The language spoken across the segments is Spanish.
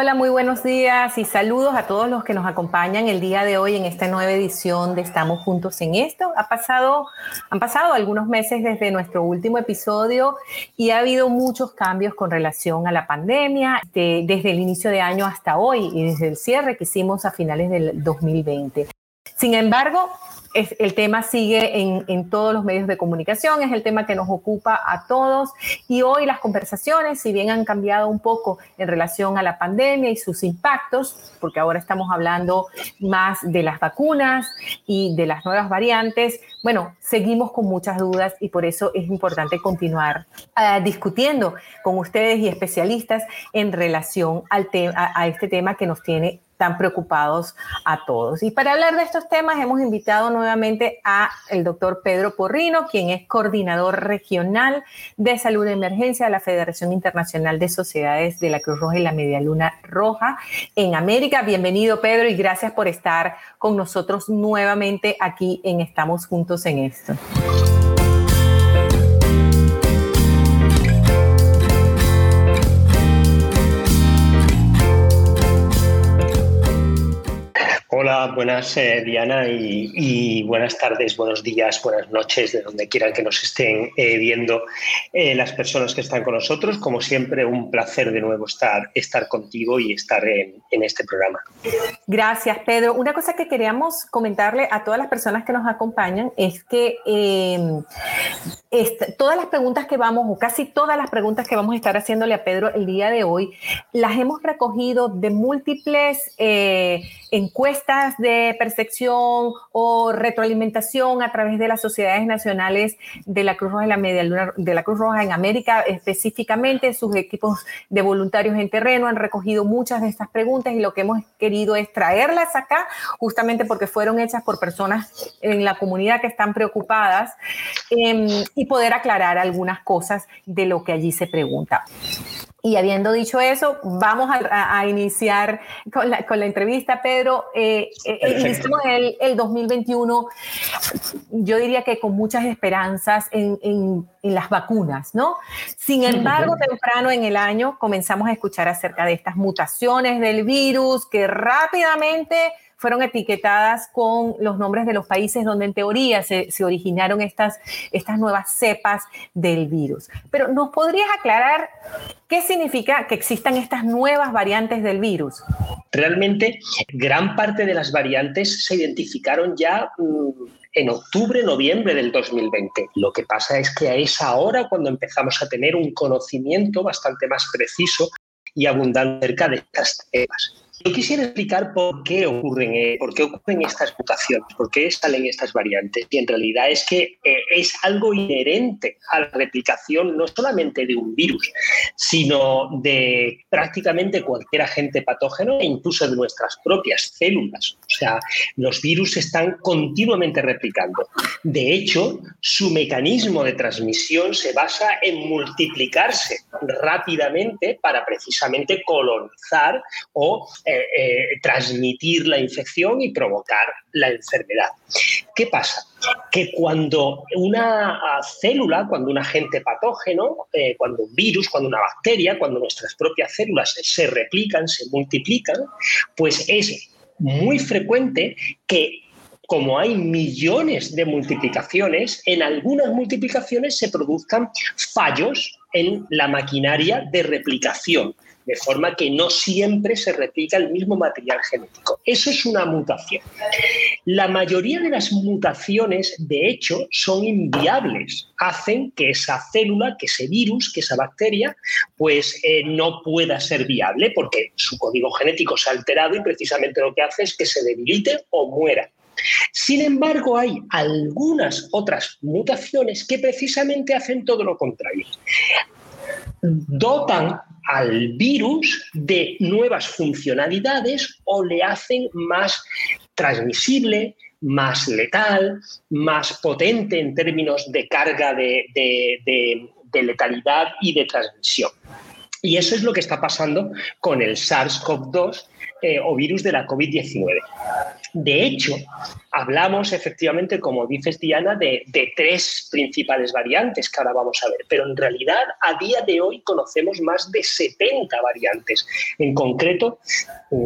Hola, muy buenos días y saludos a todos los que nos acompañan el día de hoy en esta nueva edición de Estamos Juntos en esto. Ha pasado, han pasado algunos meses desde nuestro último episodio y ha habido muchos cambios con relación a la pandemia, desde el inicio de año hasta hoy y desde el cierre que hicimos a finales del 2020. Sin embargo, el tema sigue en, todos los medios de comunicación, es el tema que nos ocupa a todos. Y hoy las conversaciones, si bien han cambiado un poco en relación a la pandemia y sus impactos, porque ahora estamos hablando más de las vacunas y de las nuevas variantes, bueno, seguimos con muchas dudas y por eso es importante continuar uh, discutiendo con ustedes y especialistas en relación al a este tema que nos tiene tan preocupados a todos. Y para hablar de estos temas hemos invitado nuevamente a el doctor Pedro Porrino, quien es coordinador regional de salud de emergencia de la Federación Internacional de Sociedades de la Cruz Roja y la Media Luna Roja en América. Bienvenido Pedro y gracias por estar con nosotros nuevamente aquí en Estamos Juntos en esto. Hola, buenas eh, Diana y, buenas tardes, buenos días, buenas noches, de donde quieran que nos estén eh, viendo eh, las personas que están con nosotros. Como siempre, un placer de nuevo estar, estar contigo y estar en, este programa. Gracias, Pedro. Una cosa que queríamos comentarle a todas las personas que nos acompañan es que em, todas las preguntas que vamos, o casi todas las preguntas que vamos a estar haciéndole a Pedro el día de hoy, las hemos recogido de múltiples encuestas de percepción o retroalimentación a través de las sociedades nacionales de la Cruz Roja y la Media Luna, de la Cruz Roja en América específicamente, sus equipos de voluntarios en terreno han recogido muchas de estas preguntas y lo que hemos querido es traerlas acá justamente porque fueron hechas por personas en la comunidad que están preocupadas em, y poder aclarar algunas cosas de lo que allí se pregunta. Y habiendo dicho eso, vamos a, iniciar con la, con la, entrevista, Pedro. Eh, eh el, el, 2021, yo diría que con muchas esperanzas en, en, en las vacunas, ¿no? Sin embargo, temprano en el año comenzamos a escuchar acerca de estas mutaciones del virus que rápidamente fueron etiquetadas con los nombres de los países donde en teoría se, originaron estas, estas nuevas cepas del virus. Pero ¿nos podrías aclarar qué significa que existan estas nuevas variantes del virus? Realmente, gran parte de las variantes se identificaron ya mm, en octubre, noviembre del 2020. Lo que pasa es que es ahora cuando empezamos a tener un conocimiento bastante más preciso y abundante acerca de estas cepas. Yo quisiera explicar por qué ocurren, eh, por qué ocurren estas mutaciones, por qué salen estas variantes. Y en realidad es que eh, es algo inherente a la replicación no solamente de un virus, sino de prácticamente cualquier agente patógeno e incluso de nuestras propias células. O sea, los virus están continuamente replicando. De hecho, su mecanismo de transmisión se basa en multiplicarse rápidamente para precisamente colonizar o eh, eh, transmitir la infección y provocar la enfermedad. ¿Qué pasa? Que cuando una célula, cuando un agente patógeno, eh, cuando un virus, cuando una bacteria, cuando nuestras propias células se replican, se multiplican, pues es muy frecuente que como hay millones de multiplicaciones, en algunas multiplicaciones se produzcan fallos en la maquinaria de replicación de forma que no siempre se replica el mismo material genético. Eso es una mutación. La mayoría de las mutaciones, de hecho, son inviables. Hacen que esa célula, que ese virus, que esa bacteria, pues eh, no pueda ser viable porque su código genético se ha alterado y precisamente lo que hace es que se debilite o muera. Sin embargo, hay algunas otras mutaciones que precisamente hacen todo lo contrario dotan al virus de nuevas funcionalidades o le hacen más transmisible, más letal, más potente en términos de carga de, letalidad y de transmisión. Y eso es lo que está pasando con el SARS-CoV-2 eh, o virus de la COVID-19. De hecho, hablamos efectivamente, como dices Diana, de, tres principales variantes que ahora vamos a ver, pero en realidad a día de hoy conocemos más de 70 variantes. En concreto,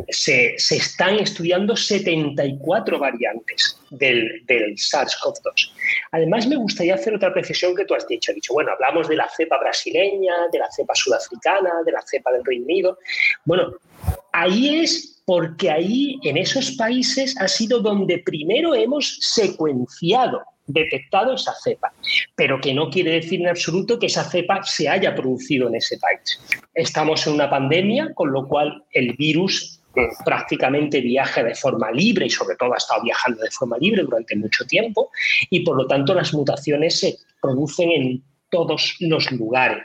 se, están estudiando 74 variantes del, del SARS-CoV-2. Además, me gustaría hacer otra precisión que tú has dicho. Has dicho, bueno, hablamos de la cepa brasileña, de la cepa sudafricana, de la cepa del Reino Unido. Bueno, ahí es porque ahí, en esos países, ha sido donde primero hemos secuenciado, detectado esa cepa, pero que no quiere decir en absoluto que esa cepa se haya producido en ese país. Estamos en una pandemia, con lo cual el virus eh, prácticamente viaja de forma libre y sobre todo ha estado viajando de forma libre durante mucho tiempo y por lo tanto las mutaciones se producen en todos los lugares.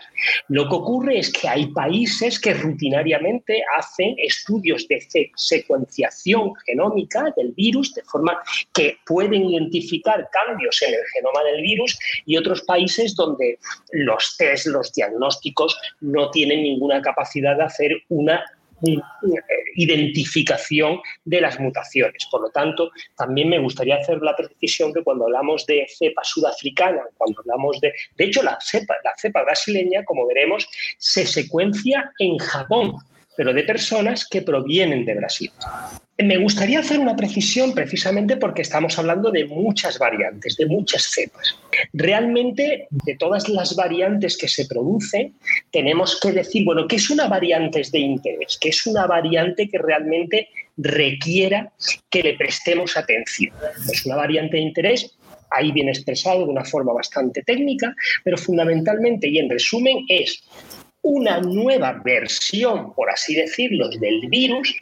Lo que ocurre es que hay países que rutinariamente hacen estudios de secuenciación genómica del virus, de forma que pueden identificar cambios en el genoma del virus, y otros países donde los test, los diagnósticos no tienen ninguna capacidad de hacer una identificación de las mutaciones. Por lo tanto, también me gustaría hacer la precisión que cuando hablamos de cepa sudafricana, cuando hablamos de... De hecho, la cepa, la cepa brasileña, como veremos, se secuencia en Japón, pero de personas que provienen de Brasil. Me gustaría hacer una precisión precisamente porque estamos hablando de muchas variantes, de muchas cepas. Realmente, de todas las variantes que se producen, tenemos que decir, bueno, ¿qué es una variante de interés? ¿Qué es una variante que realmente requiera que le prestemos atención? Es una variante de interés ahí viene expresado de una forma bastante técnica, pero fundamentalmente y en resumen es una nueva versión, por así decirlo, del virus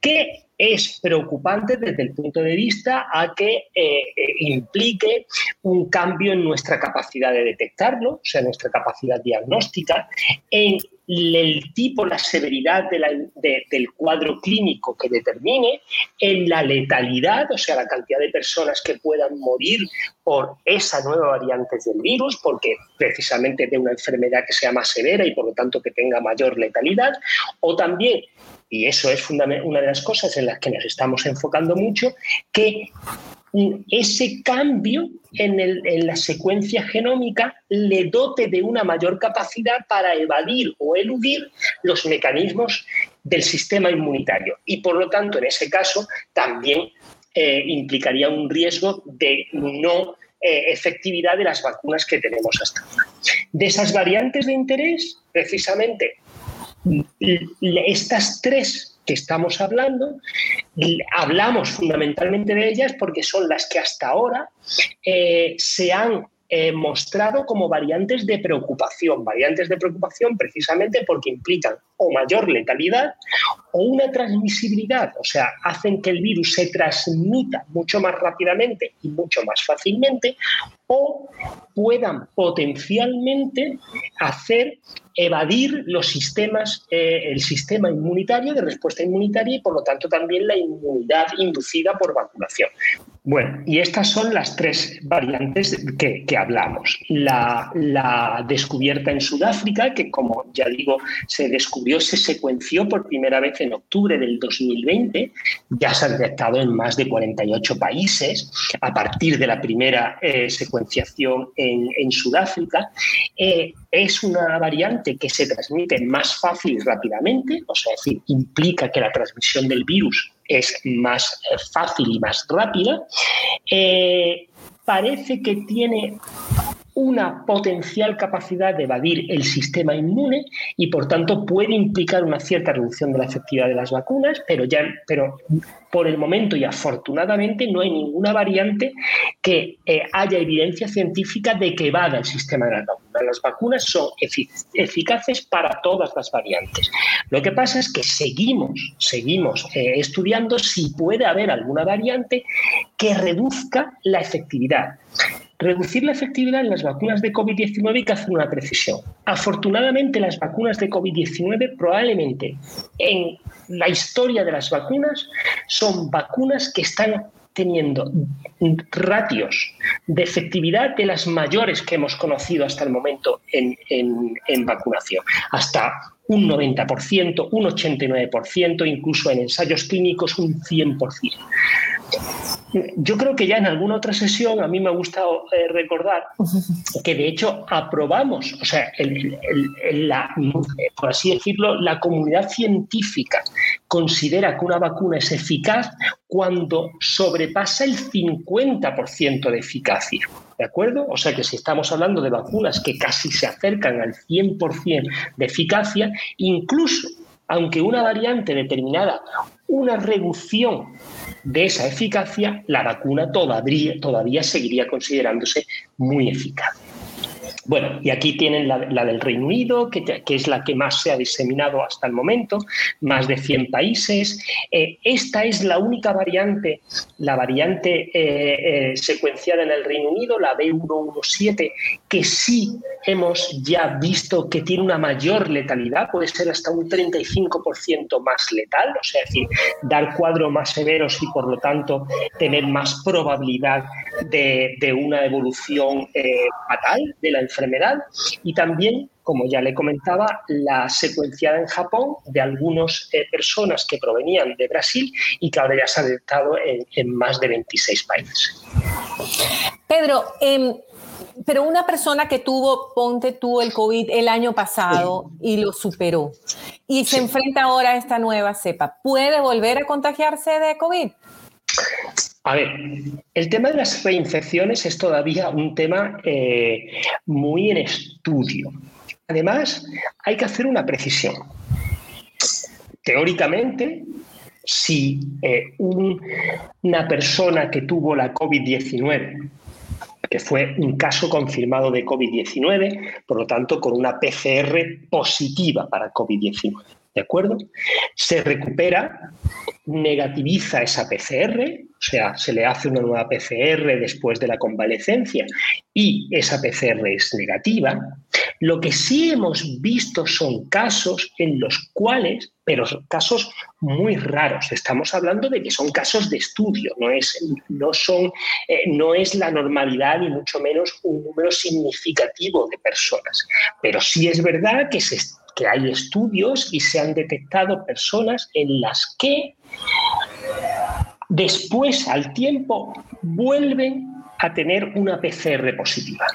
que es preocupante desde el punto de vista a que eh, eh, implique un cambio en nuestra capacidad de detectarlo, o sea, nuestra capacidad diagnóstica, en el tipo, la severidad del cuadro clínico que determine, en la letalidad, o sea, la cantidad de personas que puedan morir por esa nueva variante del virus, porque precisamente de una enfermedad que sea más severa y por lo tanto que tenga mayor letalidad, o también y eso es una de las cosas en las que nos estamos enfocando mucho, que ese cambio en, la secuencia genómica le dote de una mayor capacidad para evadir o eludir los mecanismos del sistema inmunitario. Y por lo tanto, en ese caso, también eh, implicaría un riesgo de no eh, efectividad de las vacunas que tenemos hasta ahora. De esas variantes de interés, precisamente, estas tres que estamos hablando, hablamos fundamentalmente de ellas porque son las que hasta ahora eh, se han eh, mostrado como variantes de preocupación, variantes de preocupación precisamente porque implican o mayor letalidad o una transmisibilidad, o sea, hacen que el virus se transmita mucho más rápidamente y mucho más fácilmente o puedan potencialmente hacer evadir los sistemas, eh, el sistema inmunitario de respuesta inmunitaria y por lo tanto también la inmunidad inducida por vacunación. Bueno, y estas son las tres variantes que, hablamos. La, la, descubierta en Sudáfrica, que como ya digo, se descubrió, se secuenció por primera vez en octubre del 2020, ya se ha detectado en más de 48 países a partir de la primera eh, en Sudáfrica. Eh, es una variante que se transmite más fácil y rápidamente, o sea, es decir, implica que la transmisión del virus es más eh, fácil y más rápida. Eh, parece que tiene una potencial capacidad de evadir el sistema inmune y por tanto puede implicar una cierta reducción de la efectividad de las vacunas, pero ya pero por el momento y afortunadamente no hay ninguna variante que eh, haya evidencia científica de que evada el sistema de las vacunas. Las vacunas son eficaces para todas las variantes. Lo que pasa es que seguimos, seguimos eh, estudiando si puede haber alguna variante que reduzca la efectividad. Reducir la efectividad en las vacunas de COVID-19 hay que hacer una precisión. Afortunadamente, las vacunas de COVID-19 probablemente en la historia de las vacunas son vacunas que están teniendo ratios de efectividad de las mayores que hemos conocido hasta el momento en, en vacunación. Hasta un 90%, un 89%, incluso en ensayos clínicos un 100%. Yo creo que ya en alguna otra sesión a mí me ha gustado eh, recordar que de hecho aprobamos, o sea, la, por así decirlo, la comunidad científica considera que una vacuna es eficaz cuando sobrepasa el 50% de eficacia. ¿De acuerdo? O sea que si estamos hablando de vacunas que casi se acercan al 100% de eficacia, incluso aunque una variante determinada, una reducción de esa eficacia, la vacuna todavía, todavía seguiría considerándose muy eficaz. Bueno, y aquí tienen la, del Reino Unido, que, es la que más se ha diseminado hasta el momento, más de 100 países. Eh, esta es la única variante, la variante eh, eh, secuenciada en el Reino Unido, la B117, que sí hemos ya visto que tiene una mayor letalidad, puede ser hasta un 35% más letal, o sea, es decir, dar cuadros más severos y por lo tanto tener más probabilidad de, una evolución fatal de la enfermedad y también, como ya le comentaba, la secuenciada en Japón de algunas eh, personas que provenían de Brasil y que ahora ya se ha detectado en, más de 26 países. Pedro, em, pero una persona que tuvo, ponte tú el COVID el año pasado y lo superó y se enfrenta ahora a esta nueva cepa, ¿puede volver a contagiarse de COVID? A ver, el tema de las reinfecciones es todavía un tema eh, muy en estudio. Además, hay que hacer una precisión. Teóricamente, si eh, una persona que tuvo la COVID-19, que fue un caso confirmado de COVID-19, por lo tanto, con una PCR positiva para COVID-19, ¿de acuerdo? Se recupera, negativiza esa PCR, o sea, se le hace una nueva PCR después de la convalecencia y esa PCR es negativa. Lo que sí hemos visto son casos en los cuales, pero casos muy raros, estamos hablando de que son casos de estudio, no es, no son, eh, no es la normalidad ni mucho menos un número significativo de personas, pero sí es verdad que se que hay estudios y se han detectado personas en las que después, al tiempo, vuelven a tener una PCR positiva.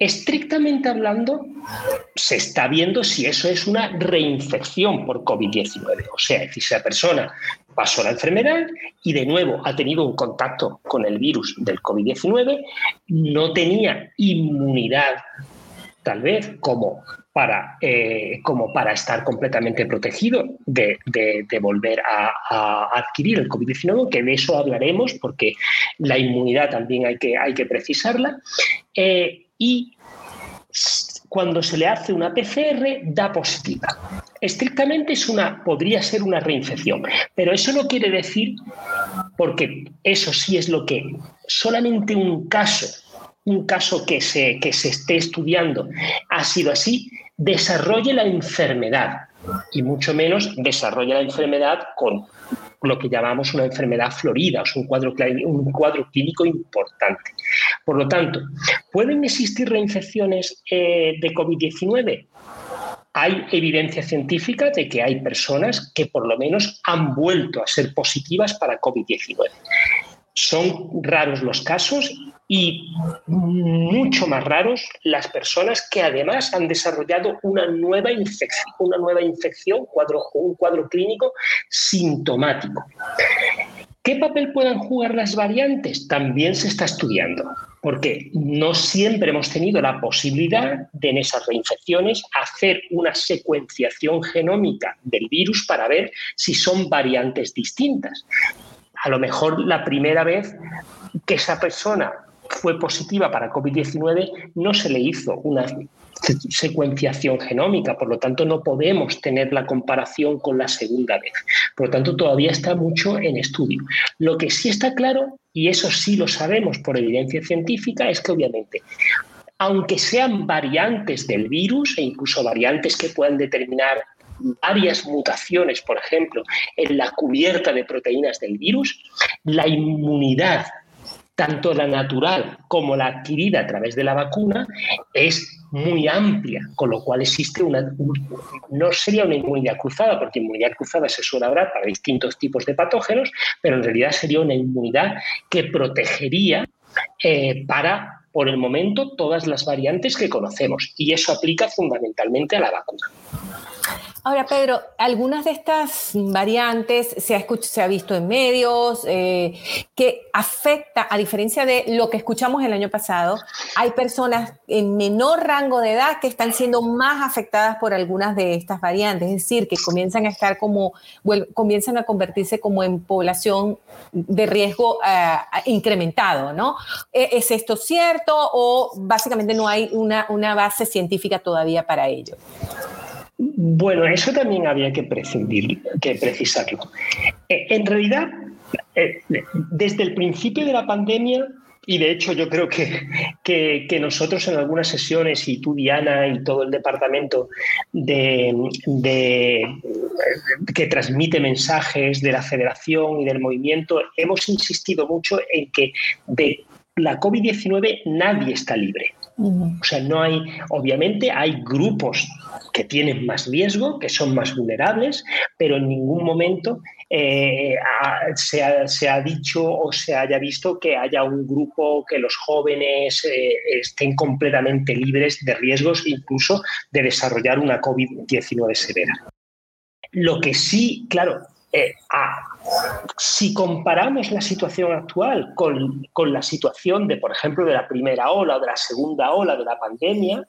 Estrictamente hablando, se está viendo si eso es una reinfección por COVID-19. O sea, si esa persona pasó la enfermedad y de nuevo ha tenido un contacto con el virus del COVID-19, no tenía inmunidad tal vez como para, eh, como para estar completamente protegido de, volver a, adquirir el COVID-19, que de eso hablaremos porque la inmunidad también hay que, hay que precisarla. Eh, y cuando se le hace una PCR da positiva. Estrictamente es una, podría ser una reinfección, pero eso no quiere decir, porque eso sí es lo que solamente un caso un caso que se, que se esté estudiando ha sido así, desarrolle la enfermedad y mucho menos desarrolle la enfermedad con lo que llamamos una enfermedad florida, sea, un cuadro, un cuadro clínico importante. Por lo tanto, ¿pueden existir reinfecciones eh, de COVID-19? Hay evidencia científica de que hay personas que por lo menos han vuelto a ser positivas para COVID-19. Son raros los casos y mucho más raros las personas que además han desarrollado una nueva infección, una nueva infección, cuadro, un cuadro clínico sintomático. ¿Qué papel puedan jugar las variantes? También se está estudiando, porque no siempre hemos tenido la posibilidad de en esas reinfecciones hacer una secuenciación genómica del virus para ver si son variantes distintas a lo mejor la primera vez que esa persona fue positiva para COVID-19 no se le hizo una secuenciación genómica, por lo tanto no podemos tener la comparación con la segunda vez. Por lo tanto, todavía está mucho en estudio. Lo que sí está claro, y eso sí lo sabemos por evidencia científica, es que obviamente, aunque sean variantes del virus e incluso variantes que puedan determinar varias mutaciones, por ejemplo, en la cubierta de proteínas del virus, la inmunidad, tanto la natural como la adquirida a través de la vacuna, es muy amplia, con lo cual existe una, no sería una inmunidad cruzada, porque inmunidad cruzada se suele hablar para distintos tipos de patógenos, pero en realidad sería una inmunidad que protegería eh, para, por el momento, todas las variantes que conocemos. Y eso aplica fundamentalmente a la vacuna. Ahora, Pedro, algunas de estas variantes se ha, se ha visto en medios eh, que afecta, a diferencia de lo que escuchamos el año pasado, hay personas en menor rango de edad que están siendo más afectadas por algunas de estas variantes, es decir, que comienzan a estar como, comienzan a convertirse como en población de riesgo eh, incrementado, ¿no? ¿E-, ¿Es esto cierto o básicamente no hay una, una base científica todavía para ello? Bueno, eso también había que, que precisarlo. Eh, en realidad, eh, desde el principio de la pandemia, y de hecho yo creo que, que, nosotros en algunas sesiones, y tú Diana y todo el departamento de, que transmite mensajes de la federación y del movimiento, hemos insistido mucho en que de la COVID-19 nadie está libre. O sea, no hay, obviamente hay grupos que tienen más riesgo, que son más vulnerables, pero en ningún momento eh, se, ha, dicho o se haya visto que haya un grupo que los jóvenes eh, estén completamente libres de riesgos, incluso de desarrollar una COVID-19 severa. Lo que sí, claro, eh, si comparamos la situación actual con, la situación de, por ejemplo, de la primera ola o de la segunda ola de la pandemia,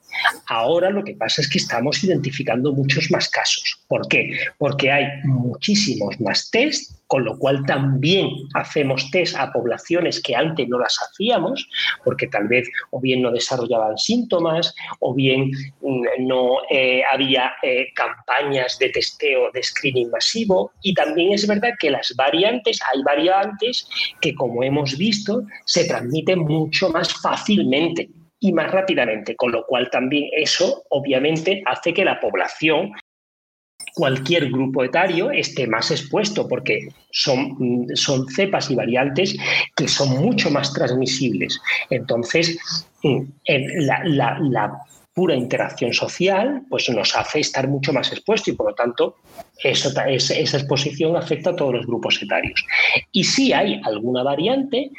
ahora lo que pasa es que estamos identificando muchos más casos. ¿Por qué? Porque hay muchísimos más test con lo cual también hacemos test a poblaciones que antes no las hacíamos, porque tal vez o bien no desarrollaban síntomas o bien mm, no eh, había eh, campañas de testeo de screening masivo. Y también es verdad que las variantes, hay variantes que como hemos visto se transmiten mucho más fácilmente y más rápidamente, con lo cual también eso obviamente hace que la población cualquier grupo etario esté más expuesto porque son, son cepas y variantes que son mucho más transmisibles. Entonces, mm, la pura interacción social, pues nos hace estar mucho más expuesto y por lo tanto esa exposición afecta a todos los grupos etarios. Y sí hay alguna variante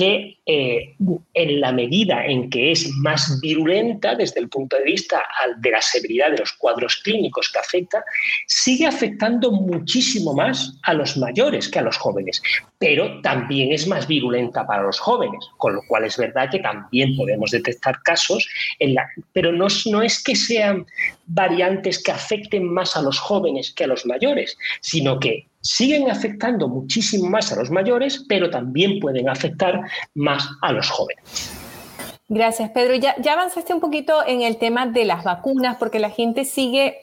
que eh, en la medida en que es más virulenta desde el punto de vista de la severidad de los cuadros clínicos que afecta, sigue afectando muchísimo más a los mayores que a los jóvenes, pero también es más virulenta para los jóvenes, con lo cual es verdad que también podemos detectar casos, en la, pero no, no es que sean variantes que afecten más a los jóvenes que a los mayores, sino que siguen afectando muchísimo más a los mayores, pero también pueden afectar más a los jóvenes. Gracias, Pedro. Ya, avanzaste un poquito en el tema de las vacunas, porque la gente sigue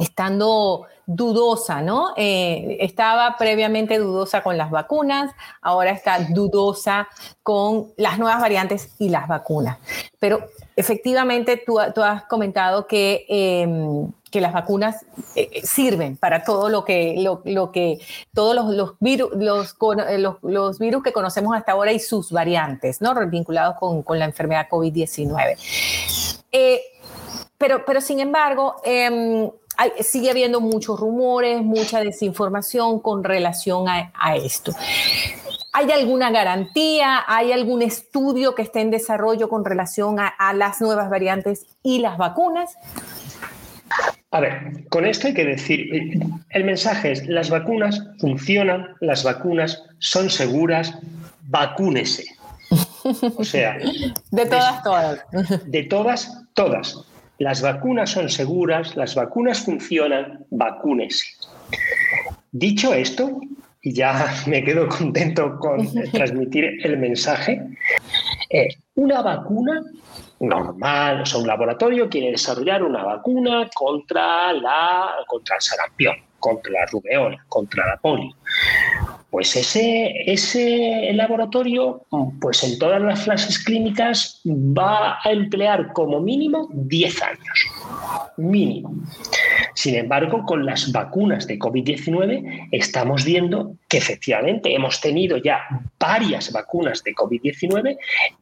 estando dudosa, ¿no? Eh, estaba previamente dudosa con las vacunas, ahora está dudosa con las nuevas variantes y las vacunas. Pero efectivamente tú, has comentado que... Em, que las vacunas eh, eh, sirven para todo lo que, lo, que todos los, los, virus, eh, los, los, virus que conocemos hasta ahora y sus variantes, ¿no? Vinculados con, con la enfermedad COVID-19. pero, pero sin embargo, em, sigue habiendo muchos rumores, mucha desinformación con relación a, a esto. ¿Hay alguna garantía? ¿Hay algún estudio que esté en desarrollo con relación a, a las nuevas variantes y las vacunas? A ver, con esto hay que decir, el mensaje es, las vacunas funcionan, las vacunas son seguras, vacúnese. O sea... De todas, todas. De todas, todas. Las vacunas son seguras, las vacunas funcionan, vacúnese. Dicho esto, y ya me quedo contento con transmitir el mensaje, eh, una vacuna normal, o sea, un laboratorio quiere desarrollar una vacuna contra, la, contra el sarampión, contra la rubeola, contra la polio. Pues ese, ese laboratorio, pues en todas las fases clínicas va a emplear como mínimo 10 años. Mínimo. Sin embargo, con las vacunas de COVID-19 estamos viendo que efectivamente hemos tenido ya varias vacunas de COVID-19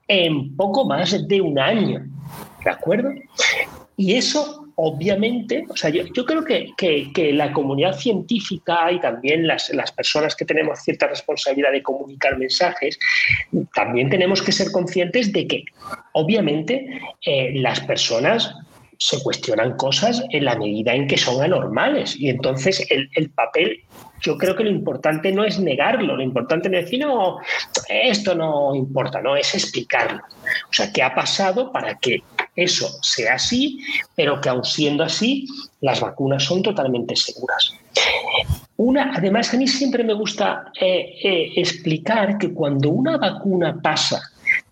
en poco más de un año. ¿De acuerdo? Y eso, obviamente, o sea, yo, creo que, la comunidad científica y también las, personas que tenemos cierta responsabilidad de comunicar mensajes, también tenemos que ser conscientes de que, obviamente, eh, las personas se cuestionan cosas en la medida en que son anormales. Y entonces el, el papel yo creo que lo importante no es negarlo, lo importante es decir, no, esto no importa, no, es explicarlo. O sea, qué ha pasado para que eso sea así, pero que aun siendo así, las vacunas son totalmente seguras. Una, además, a mí siempre me gusta eh, eh, explicar que cuando una vacuna pasa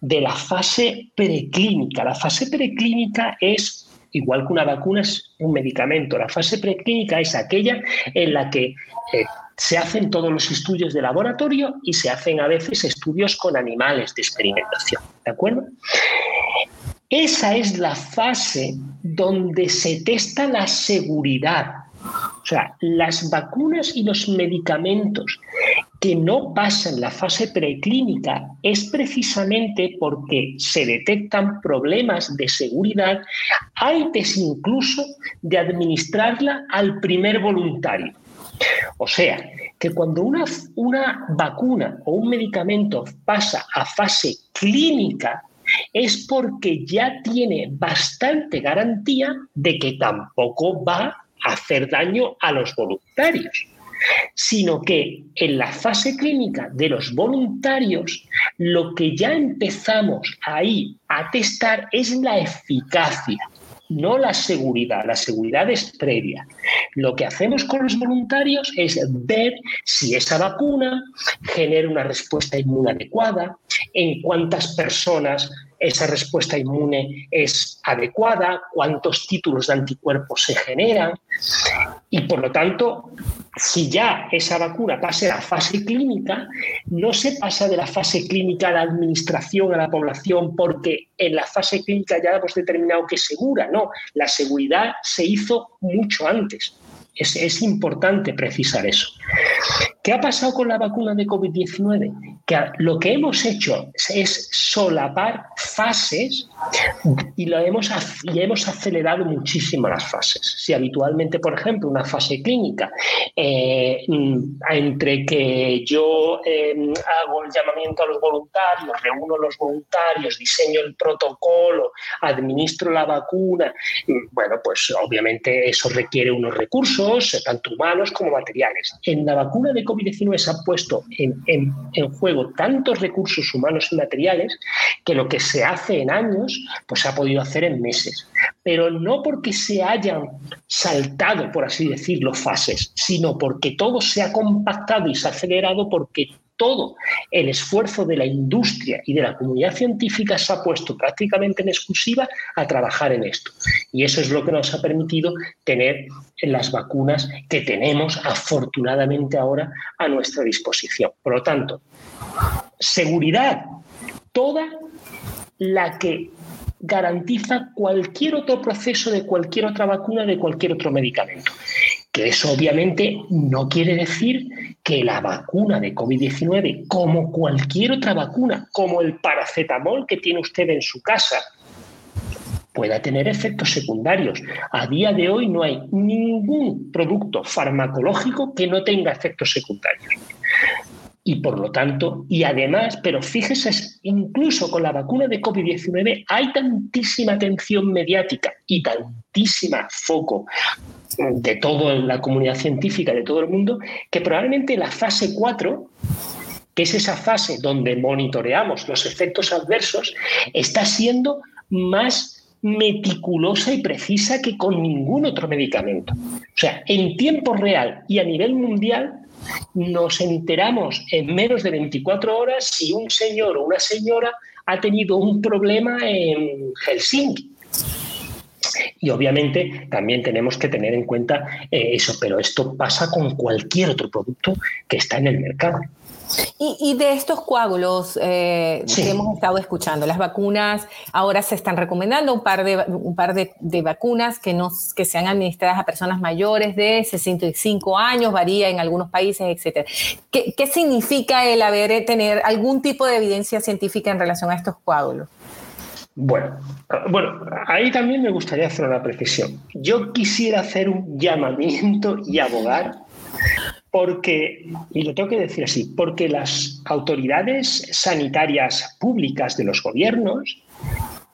de la fase preclínica, la fase preclínica es igual que una vacuna es un medicamento. La fase preclínica es aquella en la que eh, se hacen todos los estudios de laboratorio y se hacen a veces estudios con animales de experimentación. ¿De acuerdo? Esa es la fase donde se testa la seguridad. O sea, las vacunas y los medicamentos que no pasan la fase preclínica es precisamente porque se detectan problemas de seguridad antes incluso de administrarla al primer voluntario. O sea, que cuando una, una vacuna o un medicamento pasa a fase clínica, es porque ya tiene bastante garantía de que tampoco va a hacer daño a los voluntarios sino que en la fase clínica de los voluntarios lo que ya empezamos ahí a testar es la eficacia, no la seguridad. La seguridad es previa. Lo que hacemos con los voluntarios es ver si esa vacuna genera una respuesta inmune adecuada, en cuántas personas esa respuesta inmune es adecuada, cuántos títulos de anticuerpos se generan y por lo tanto, si ya esa vacuna pasa a la fase clínica, no se pasa de la fase clínica a la administración a la población porque en la fase clínica ya hemos determinado que es segura, no, la seguridad se hizo mucho antes. Es, importante precisar eso. ¿Qué ha pasado con la vacuna de COVID-19? Que lo que hemos hecho es solapar fases y, lo hemos, y hemos acelerado muchísimo las fases. Si habitualmente, por ejemplo, una fase clínica, eh, entre que yo em, hago el llamamiento a los voluntarios, reúno a los voluntarios, diseño el protocolo, administro la vacuna, bueno, pues obviamente eso requiere unos recursos, tanto humanos como materiales. En la vacuna de COVID-19 se han puesto en, juego tantos recursos humanos y materiales que lo que se hace en años, pues se ha podido hacer en meses. Pero no porque se hayan saltado, por así decirlo, fases, sino porque todo se ha compactado y se ha acelerado porque todo el esfuerzo de la industria y de la comunidad científica se ha puesto prácticamente en exclusiva a trabajar en esto. Y eso es lo que nos ha permitido tener las vacunas que tenemos afortunadamente ahora a nuestra disposición. Por lo tanto, seguridad toda la que garantiza cualquier otro proceso de cualquier otra vacuna, de cualquier otro medicamento. Que eso obviamente no quiere decir que la vacuna de COVID-19, como cualquier otra vacuna, como el paracetamol que tiene usted en su casa, pueda tener efectos secundarios. A día de hoy no hay ningún producto farmacológico que no tenga efectos secundarios y por lo tanto, y además, pero fíjese, incluso con la vacuna de COVID-19 hay tantísima atención mediática y tantísima foco de toda la comunidad científica, de todo el mundo, que probablemente la fase 4 que es esa fase donde monitoreamos los efectos adversos, está siendo más meticulosa y precisa que con ningún otro medicamento. O sea, en tiempo real y a nivel mundial, nos enteramos en menos de 24 horas si un señor o una señora ha tenido un problema en Helsinki. Y obviamente también tenemos que tener en cuenta eh, eso, pero esto pasa con cualquier otro producto que está en el mercado. Y, de estos coágulos eh, que hemos estado escuchando, las vacunas, ahora se están recomendando un par de, un par de, vacunas que, nos, que sean administradas a personas mayores de 65 años, varía en algunos países, etc. ¿Qué, qué significa el haber tener algún tipo de evidencia científica en relación a estos coágulos? Bueno, bueno, ahí también me gustaría hacer una precisión. Yo quisiera hacer un llamamiento y abogar porque, y lo tengo que decir así, porque las autoridades sanitarias públicas de los gobiernos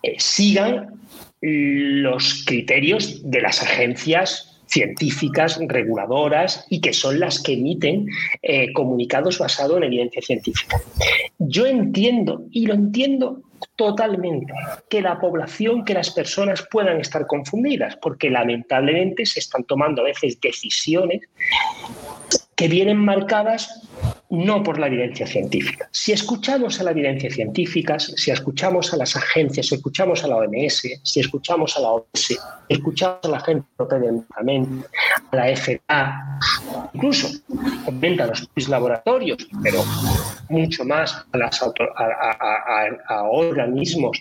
eh, sigan los criterios de las agencias científicas, reguladoras y que son las que emiten eh, comunicados basados en evidencia científica. Yo entiendo, y lo entiendo totalmente, que la población, que las personas puedan estar confundidas, porque lamentablemente se están tomando a veces decisiones que vienen marcadas no por la evidencia científica. Si escuchamos a la evidencia científica, si escuchamos a las agencias, si escuchamos a la OMS, si escuchamos a la OMS, escuchamos a la Agencia Europea del Medicamento, a la FDA, incluso obviamente a los laboratorios, pero mucho más a, las a, organismos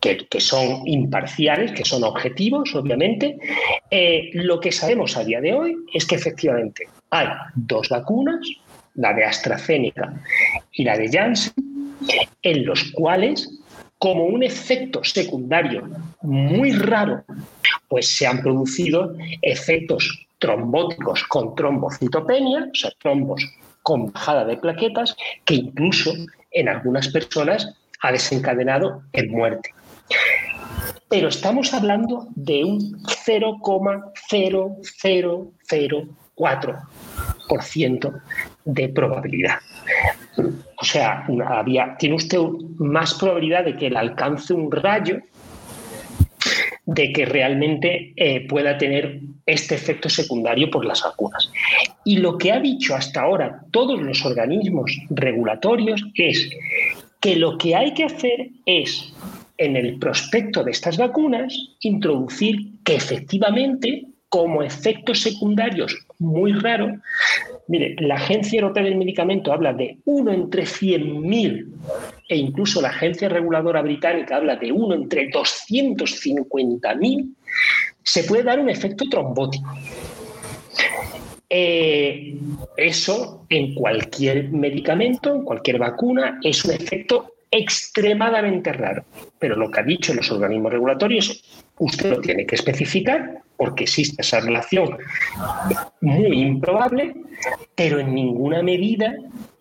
que, son imparciales, que son objetivos, obviamente, eh, lo que sabemos a día de hoy es que efectivamente hay dos vacunas la de AstraZeneca y la de Janssen, en los cuales, como un efecto secundario muy raro, pues se han producido efectos trombóticos con trombocitopenia, o sea, trombos con bajada de plaquetas, que incluso en algunas personas ha desencadenado en muerte. Pero estamos hablando de un 0,0004% de probabilidad. O sea, había, tiene usted más probabilidad de que él alcance un rayo de que realmente eh, pueda tener este efecto secundario por las vacunas. Y lo que ha dicho hasta ahora todos los organismos regulatorios es que lo que hay que hacer es, en el prospecto de estas vacunas, introducir que efectivamente, como efectos secundarios muy raros, Mire, la Agencia Europea del Medicamento habla de uno entre 100.000 e incluso la Agencia Reguladora Británica habla de uno entre 250.000, se puede dar un efecto trombótico. Eh, eso en cualquier medicamento, en cualquier vacuna, es un efecto extremadamente raro. Pero lo que ha dicho los organismos regulatorios, usted lo tiene que especificar porque existe esa relación muy improbable, pero en ninguna medida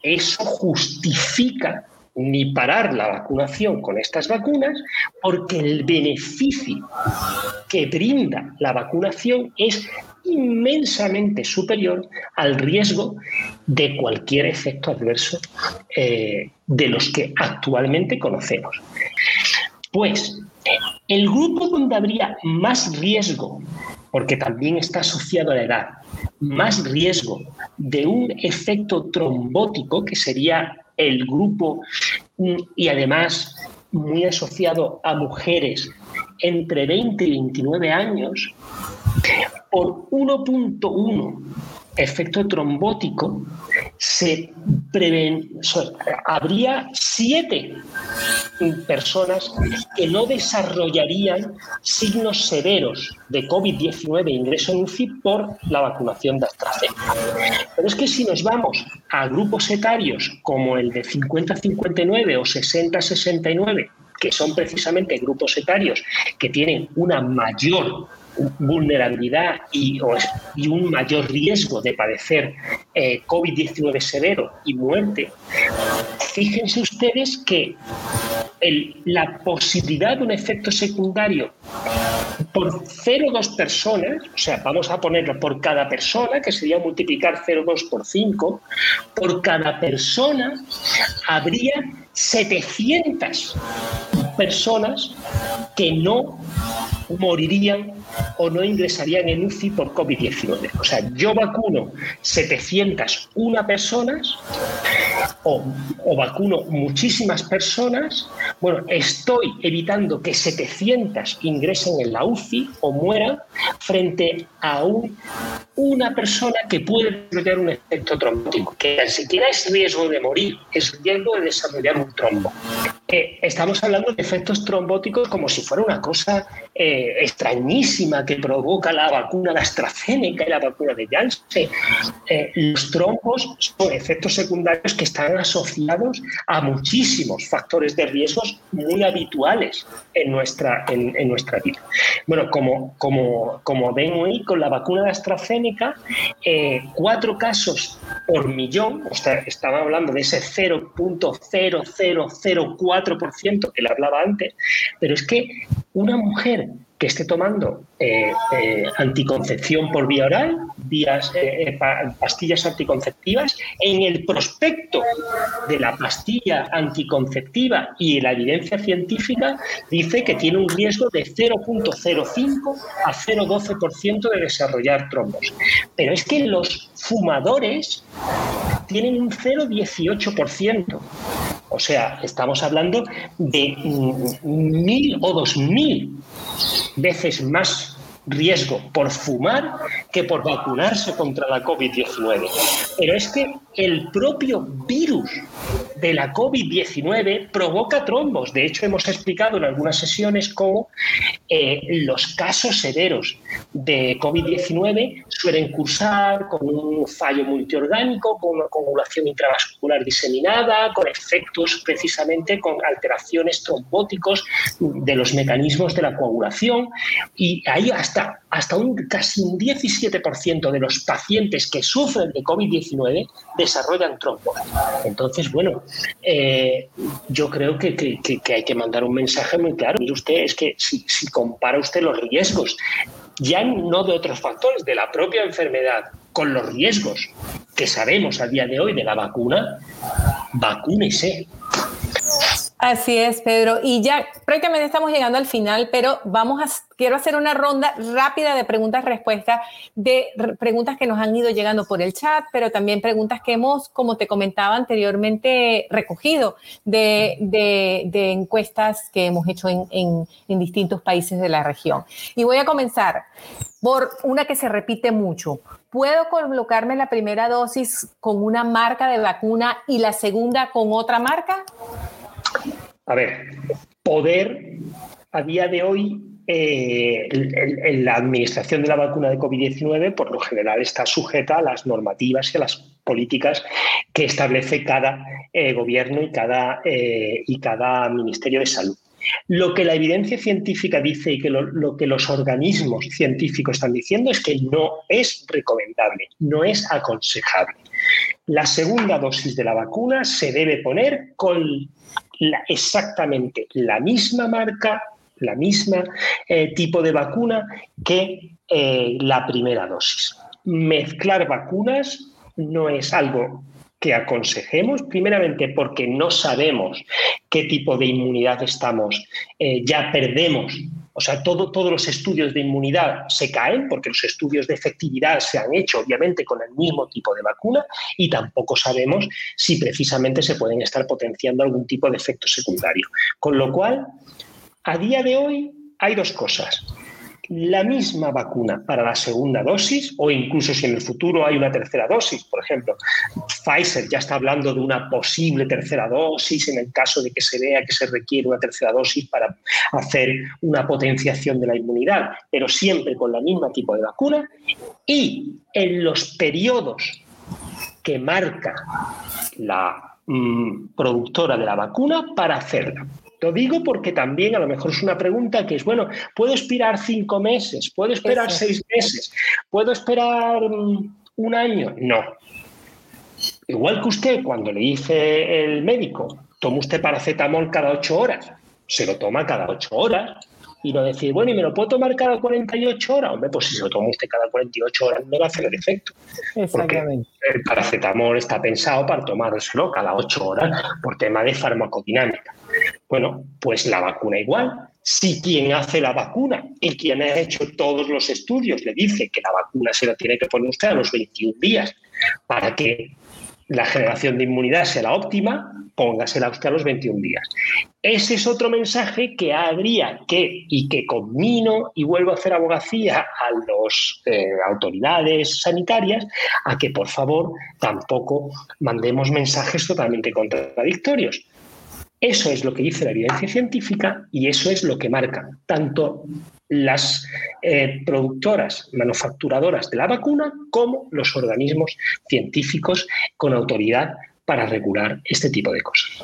eso justifica ni parar la vacunación con estas vacunas, porque el beneficio que brinda la vacunación es inmensamente superior al riesgo de cualquier efecto adverso eh, de los que actualmente conocemos. Pues el grupo donde habría más riesgo, porque también está asociado a la edad, más riesgo de un efecto trombótico, que sería el grupo, mm, y además muy asociado a mujeres entre 20 y 29 años, por 1.1 efecto trombótico, se preven, habría siete personas que no desarrollarían signos severos de COVID-19 e ingreso en UCI por la vacunación de AstraZeneca. Pero es que si nos vamos a grupos etarios como el de 50-59 o 60-69, que son precisamente grupos etarios que tienen una mayor vulnerabilidad y, un mayor riesgo de padecer eh, COVID-19 severo y muerte, fíjense ustedes que la posibilidad de un efecto secundario por 0,2 personas, o sea, vamos a ponerlo por cada persona, que sería multiplicar 0,2 por 5, por cada persona habría 700 personas que no morirían o no ingresarían en UCI por COVID-19. O sea, yo vacuno 701 personas o, o, vacuno muchísimas personas, bueno, estoy evitando que 700 ingresen en la UCI o mueran frente a un, una persona que puede desarrollar un efecto trombótico, que ni siquiera es riesgo de morir, es riesgo de desarrollar un trombo. eh, estamos hablando de efectos trombóticos como si fuera una cosa eh, extrañísima que provoca la vacuna de AstraZeneca y la vacuna de Janssen. Eh, los trombos son efectos secundarios que están asociados a muchísimos factores de riesgos muy habituales en nuestra, en, nuestra vida. Bueno, como, como, como ven hoy, con la vacuna de AstraZeneca, cuatro casos por millón, o estaba hablando de ese 0.0004 que le hablaba antes, pero es que una mujer que esté tomando eh, eh, anticoncepción por vía oral, vías, eh, pastillas anticonceptivas, en el prospecto de la pastilla anticonceptiva y la evidencia científica dice que tiene un riesgo de 0.05 a 0.12% de desarrollar trombos. Pero es que los fumadores tienen un 0,18%. O sea, estamos hablando de mil o dos mil veces más riesgo por fumar que por vacunarse contra la COVID-19. Pero es que el propio virus de la COVID-19 provoca trombos. De hecho, hemos explicado en algunas sesiones cómo eh, los casos severos de COVID-19 suelen cursar con un fallo multiorgánico, con una coagulación intravascular diseminada, con efectos precisamente con alteraciones trombóticos de los mecanismos de la coagulación. Y hay hasta, hasta un casi un 17% de los pacientes que sufren de COVID-19 desarrollan trombos. Entonces, bueno, eh, yo creo que, hay que mandar un mensaje muy claro. Mire usted, es que si, si compara usted los riesgos, ya no de otros factores, de la propia enfermedad, con los riesgos que sabemos a día de hoy de la vacuna, vacúnese. Así es, Pedro. Y ya prácticamente estamos llegando al final, pero vamos a, quiero hacer una ronda rápida de preguntas-respuestas, de preguntas que nos han ido llegando por el chat, pero también preguntas que hemos, como te comentaba anteriormente, recogido de, encuestas que hemos hecho en, en distintos países de la región. Y voy a comenzar por una que se repite mucho. ¿Puedo colocarme la primera dosis con una marca de vacuna y la segunda con otra marca? A ver, poder a día de hoy eh, la administración de la vacuna de COVID-19 por lo general está sujeta a las normativas y a las políticas que establece cada eh, gobierno y cada, eh, y cada Ministerio de Salud. Lo que la evidencia científica dice y que lo, que los organismos científicos están diciendo es que no es recomendable, no es aconsejable. La segunda dosis de la vacuna se debe poner con exactamente la misma marca, la misma eh, tipo de vacuna que eh, la primera dosis. Mezclar vacunas no es algo que aconsejemos, primeramente porque no sabemos qué tipo de inmunidad estamos, eh, ya perdemos o sea, todo, todos los estudios de inmunidad se caen porque los estudios de efectividad se han hecho obviamente con el mismo tipo de vacuna y tampoco sabemos si precisamente se pueden estar potenciando algún tipo de efecto secundario. Con lo cual, a día de hoy hay dos cosas la misma vacuna para la segunda dosis o incluso si en el futuro hay una tercera dosis. Por ejemplo, Pfizer ya está hablando de una posible tercera dosis en el caso de que se vea que se requiere una tercera dosis para hacer una potenciación de la inmunidad, pero siempre con la misma tipo de vacuna y en los periodos que marca la mm, productora de la vacuna para hacerla. Lo digo porque también a lo mejor es una pregunta que es, bueno, ¿puedo esperar cinco meses? ¿Puedo esperar seis meses? ¿Puedo esperar mm, un año? No. Igual que usted, cuando le dice el médico, toma usted paracetamol cada ocho horas, se lo toma cada ocho horas y no decir, bueno, ¿y me lo puedo tomar cada 48 horas? Hombre, pues si se lo toma usted cada 48 horas no va a hacer el efecto. Exactamente. el paracetamol está pensado para tomárselo cada ocho horas por tema de farmacodinámica. Bueno, pues la vacuna igual. Si quien hace la vacuna y quien ha hecho todos los estudios le dice que la vacuna se la tiene que poner usted a los 21 días para que la generación de inmunidad sea la óptima, póngasela usted a los 21 días. Ese es otro mensaje que habría que, y que combino y vuelvo a hacer abogacía a las eh, autoridades sanitarias, a que por favor tampoco mandemos mensajes totalmente contradictorios. Eso es lo que dice la evidencia científica y eso es lo que marca tanto las eh, productoras, manufacturadoras de la vacuna, como los organismos científicos con autoridad para regular este tipo de cosas.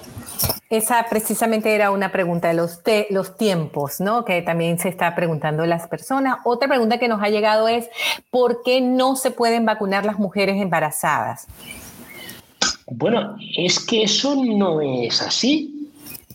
Esa precisamente era una pregunta de los, los tiempos, ¿no? Que también se está preguntando las personas. Otra pregunta que nos ha llegado es, ¿por qué no se pueden vacunar las mujeres embarazadas? Bueno, es que eso no es así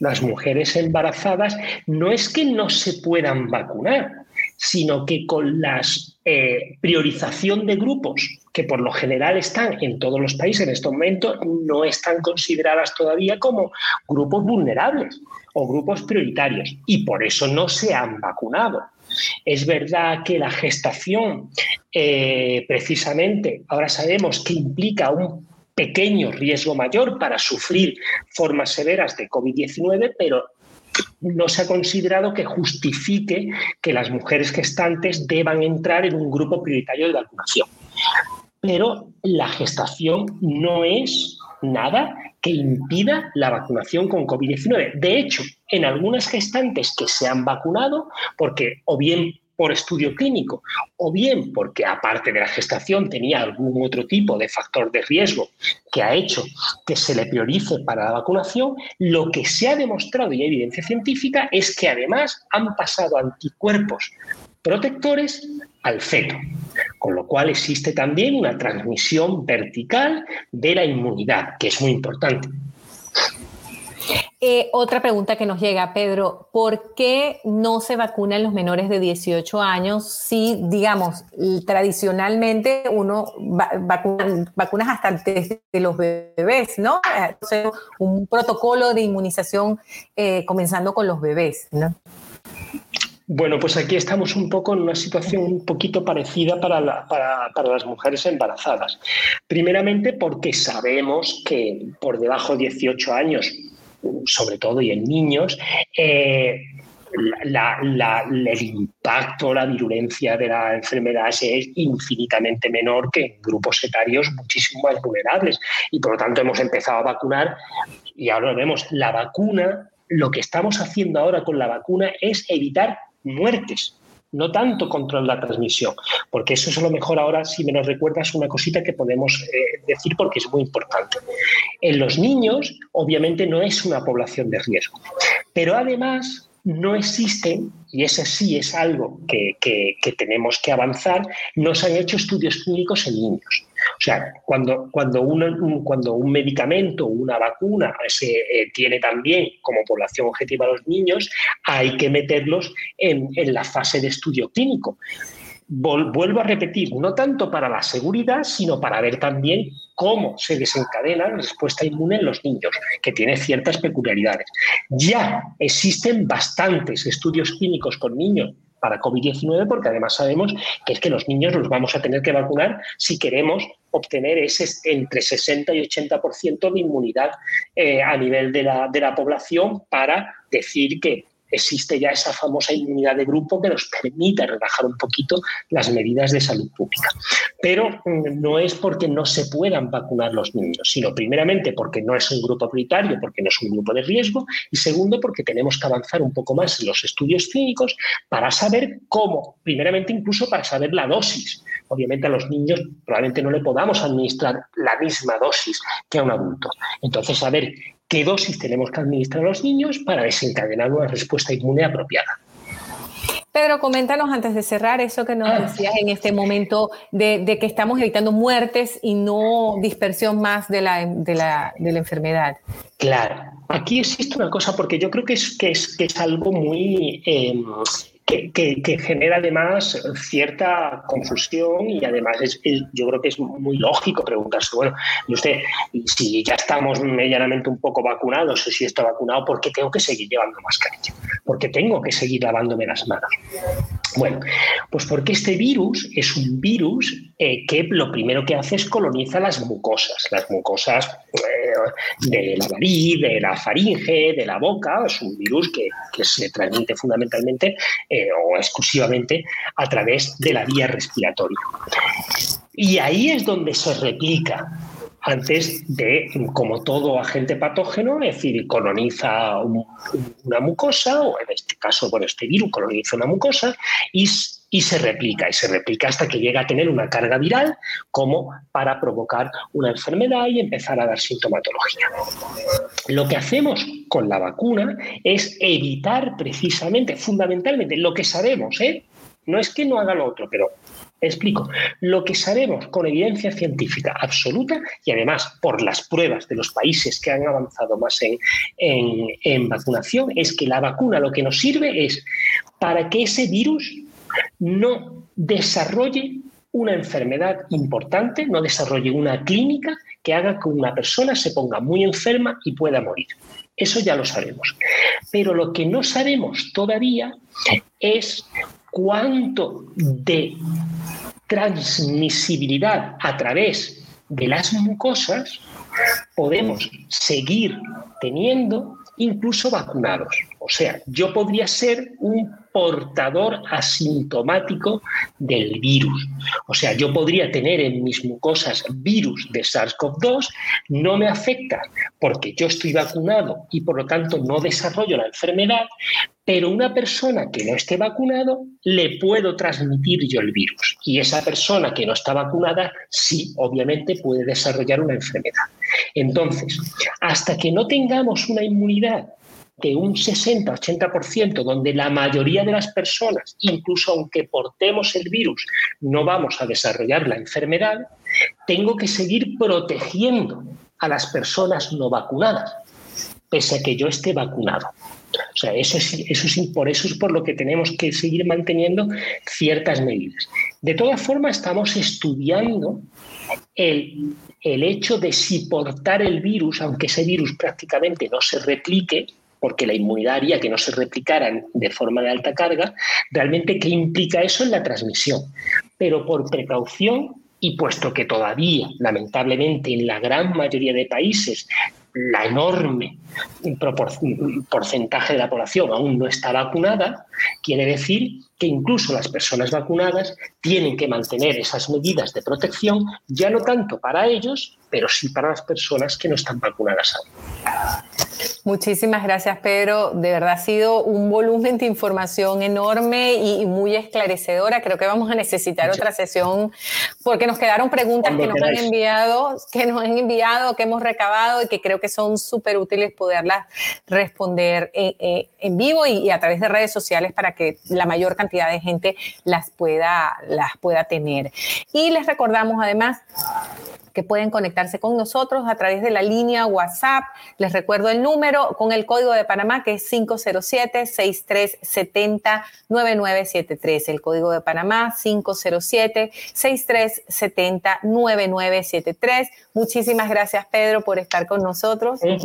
las mujeres embarazadas no es que no se puedan vacunar, sino que con la eh, priorización de grupos que por lo general están en todos los países en este momento, no están consideradas todavía como grupos vulnerables o grupos prioritarios y por eso no se han vacunado. Es verdad que la gestación, eh, precisamente, ahora sabemos que implica un pequeño riesgo mayor para sufrir formas severas de COVID-19, pero no se ha considerado que justifique que las mujeres gestantes deban entrar en un grupo prioritario de vacunación. Pero la gestación no es nada que impida la vacunación con COVID-19. De hecho, en algunas gestantes que se han vacunado, porque o bien por estudio clínico, o bien porque aparte de la gestación tenía algún otro tipo de factor de riesgo que ha hecho que se le priorice para la vacunación, lo que se ha demostrado y hay evidencia científica es que además han pasado anticuerpos protectores al feto, con lo cual existe también una transmisión vertical de la inmunidad, que es muy importante. Eh, otra pregunta que nos llega, Pedro, ¿por qué no se vacunan los menores de 18 años si, digamos, tradicionalmente uno vacuna, vacunas hasta desde los bebés, ¿no? Entonces, un protocolo de inmunización eh, comenzando con los bebés, ¿no? Bueno, pues aquí estamos un poco en una situación un poquito parecida para, para, las mujeres embarazadas. Primeramente porque sabemos que por debajo de 18 años sobre todo y en niños, eh, el impacto, la virulencia de la enfermedad es infinitamente menor que en grupos etarios muchísimo más vulnerables. Y por lo tanto hemos empezado a vacunar y ahora vemos, la vacuna, lo que estamos haciendo ahora con la vacuna es evitar muertes no tanto control la transmisión, porque eso es a lo mejor ahora, si me lo recuerdas, una cosita que podemos eh, decir porque es muy importante. En los niños, obviamente, no es una población de riesgo, pero además no existen, y ese sí es algo que, tenemos que avanzar, no se han hecho estudios clínicos en niños. O sea, cuando, cuando, un, cuando un medicamento una vacuna se eh, tiene también como población objetiva a los niños, hay que meterlos en, en la fase de estudio clínico vuelvo a repetir, no tanto para la seguridad, sino para ver también cómo se desencadena la respuesta inmune en los niños, que tiene ciertas peculiaridades. Ya existen bastantes estudios clínicos con niños para COVID-19 porque además sabemos que es que los niños los vamos a tener que vacunar si queremos obtener ese entre 60 y 80% de inmunidad eh, a nivel de la, de la población para decir que existe ya esa famosa inmunidad de grupo que nos permite relajar un poquito las medidas de salud pública. Pero mm, no es porque no se puedan vacunar los niños, sino primeramente porque no es un grupo prioritario, porque no es un grupo de riesgo, y segundo porque tenemos que avanzar un poco más en los estudios clínicos para saber cómo, primeramente incluso para saber la dosis. Obviamente a los niños probablemente no le podamos administrar la misma dosis que a un adulto. Entonces, saber qué dosis tenemos que administrar a los niños para desencadenar una respuesta inmune apropiada. Pedro, coméntanos antes de cerrar eso que nos ah. decías en este momento de, que estamos evitando muertes y no dispersión más de la, de la, enfermedad. Claro, aquí existe una cosa porque yo creo que es, que es, que es algo muy... Em, que, genera además cierta confusión y además es, yo creo que es muy lógico preguntarse, bueno, y usted, si ya estamos medianamente un poco vacunados o si está vacunado, ¿por qué tengo que seguir llevando mascarilla? ¿Por qué tengo que seguir lavándome las manos? Bueno, pues porque este virus es un virus eh, que lo primero que hace es coloniza las mucosas, las mucosas eh, de la nariz, de la faringe, de la boca, es un virus que, se transmite fundamentalmente eh, o exclusivamente a través de la vía respiratoria. Y ahí es donde se replica antes de, como todo agente patógeno, es decir, coloniza una mucosa, o en este caso, bueno, este virus coloniza una mucosa y, y se replica, y se replica hasta que llega a tener una carga viral como para provocar una enfermedad y empezar a dar sintomatología. Lo que hacemos con la vacuna es evitar precisamente, fundamentalmente, lo que sabemos, ¿eh? no es que no haga lo otro, pero Explico. Lo que sabemos con evidencia científica absoluta y además por las pruebas de los países que han avanzado más en, en, vacunación es que la vacuna lo que nos sirve es para que ese virus no desarrolle una enfermedad importante, no desarrolle una clínica que haga que una persona se ponga muy enferma y pueda morir. Eso ya lo sabemos. Pero lo que no sabemos todavía es cuánto de transmisibilidad a través de las mucosas podemos seguir teniendo incluso vacunados. O sea, yo podría ser un portador asintomático del virus. O sea, yo podría tener en mis mucosas virus de SARS-CoV-2, no me afecta porque yo estoy vacunado y por lo tanto no desarrollo la enfermedad, pero una persona que no esté vacunado le puedo transmitir yo el virus. Y esa persona que no está vacunada sí, obviamente, puede desarrollar una enfermedad. Entonces, hasta que no tengamos una inmunidad que un 60-80%, donde la mayoría de las personas, incluso aunque portemos el virus, no vamos a desarrollar la enfermedad, tengo que seguir protegiendo a las personas no vacunadas, pese a que yo esté vacunado. O sea, eso es, eso es, por eso es por lo que tenemos que seguir manteniendo ciertas medidas. De todas formas, estamos estudiando el, el hecho de si portar el virus, aunque ese virus prácticamente no se replique, porque la inmunidad haría que no se replicaran de forma de alta carga, realmente qué implica eso en la transmisión. Pero por precaución y puesto que todavía, lamentablemente, en la gran mayoría de países, la enorme porcentaje de la población aún no está vacunada, quiere decir que incluso las personas vacunadas tienen que mantener esas medidas de protección, ya no tanto para ellos, pero sí para las personas que no están vacunadas aún. Muchísimas gracias, Pedro. De verdad ha sido un volumen de información enorme y muy esclarecedora. Creo que vamos a necesitar otra sesión porque nos quedaron preguntas que nos han enviado, que nos han enviado, que hemos recabado y que creo que son súper útiles poderlas responder eh, eh, en, vivo y, a través de redes sociales para que la mayor cantidad de gente las pueda, las pueda tener. Y les recordamos además que pueden conectarse con nosotros a través de la línea WhatsApp. Les recuerdo el número con el código de Panamá que es 507-6370-9973. El código de Panamá 507-6370-9973. Muchísimas gracias Pedro por estar con nosotros. Un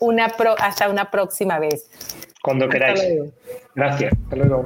una hasta una próxima vez. Cuando queráis. Gracias. Hasta luego.